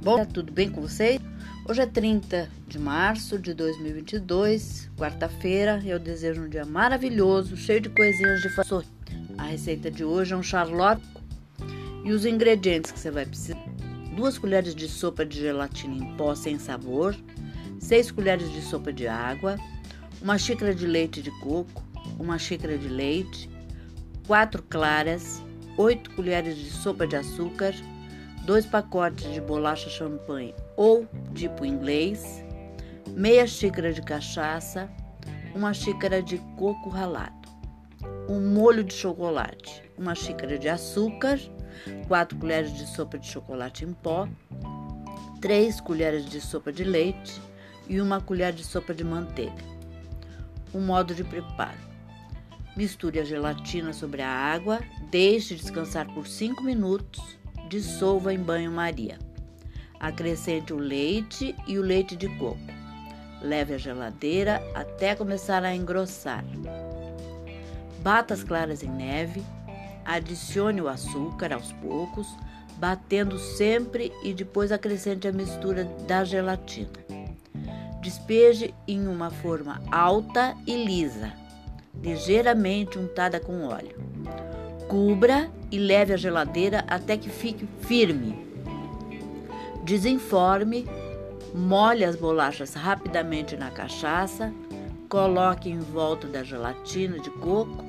Bom, tudo bem com vocês? Hoje é 30 de março de 2022, quarta-feira. Eu desejo um dia maravilhoso, cheio de coisinhas de fazer. A receita de hoje é um charlotte. E os ingredientes que você vai precisar: duas colheres de sopa de gelatina em pó sem sabor, seis colheres de sopa de água, uma xícara de leite de coco, uma xícara de leite, quatro claras, oito colheres de sopa de açúcar, dois pacotes de bolacha champanhe ou tipo inglês, meia xícara de cachaça, uma xícara de coco ralado, um molho de chocolate, uma xícara de açúcar, quatro colheres de sopa de chocolate em pó, três colheres de sopa de leite e uma colher de sopa de manteiga. O modo de preparo: misture a gelatina sobre a água, deixe descansar por 5 minutos, dissolva em banho-maria. Acrescente o leite e o leite de coco. Leve à geladeira até começar a engrossar. Bata as claras em neve, adicione o açúcar aos poucos, batendo sempre e depois acrescente a mistura da gelatina. Despeje em uma forma alta e lisa, ligeiramente untada com óleo. Cubra e leve à geladeira até que fique firme. Desenforme, molhe as bolachas rapidamente na cachaça, coloque em volta da gelatina de coco,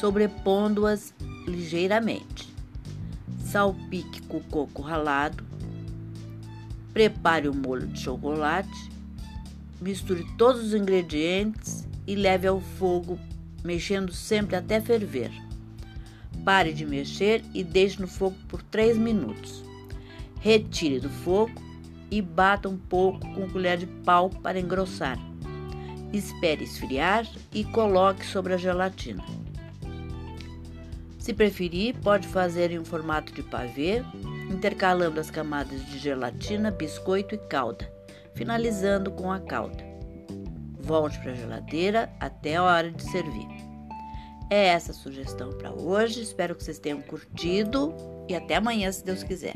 sobrepondo-as ligeiramente. Salpique com coco ralado. Prepare o molho de chocolate. Misture todos os ingredientes e leve ao fogo, mexendo sempre até ferver. Pare de mexer e deixe no fogo por 3 minutos. Retire do fogo e bata um pouco com colher de pau para engrossar. Espere esfriar e coloque sobre a gelatina. Se preferir, pode fazer em um formato de pavê, intercalando as camadas de gelatina, biscoito e calda, finalizando com a calda. Volte para a geladeira até a hora de servir. É essa a sugestão para hoje. Espero que vocês tenham curtido e até amanhã, se Deus quiser.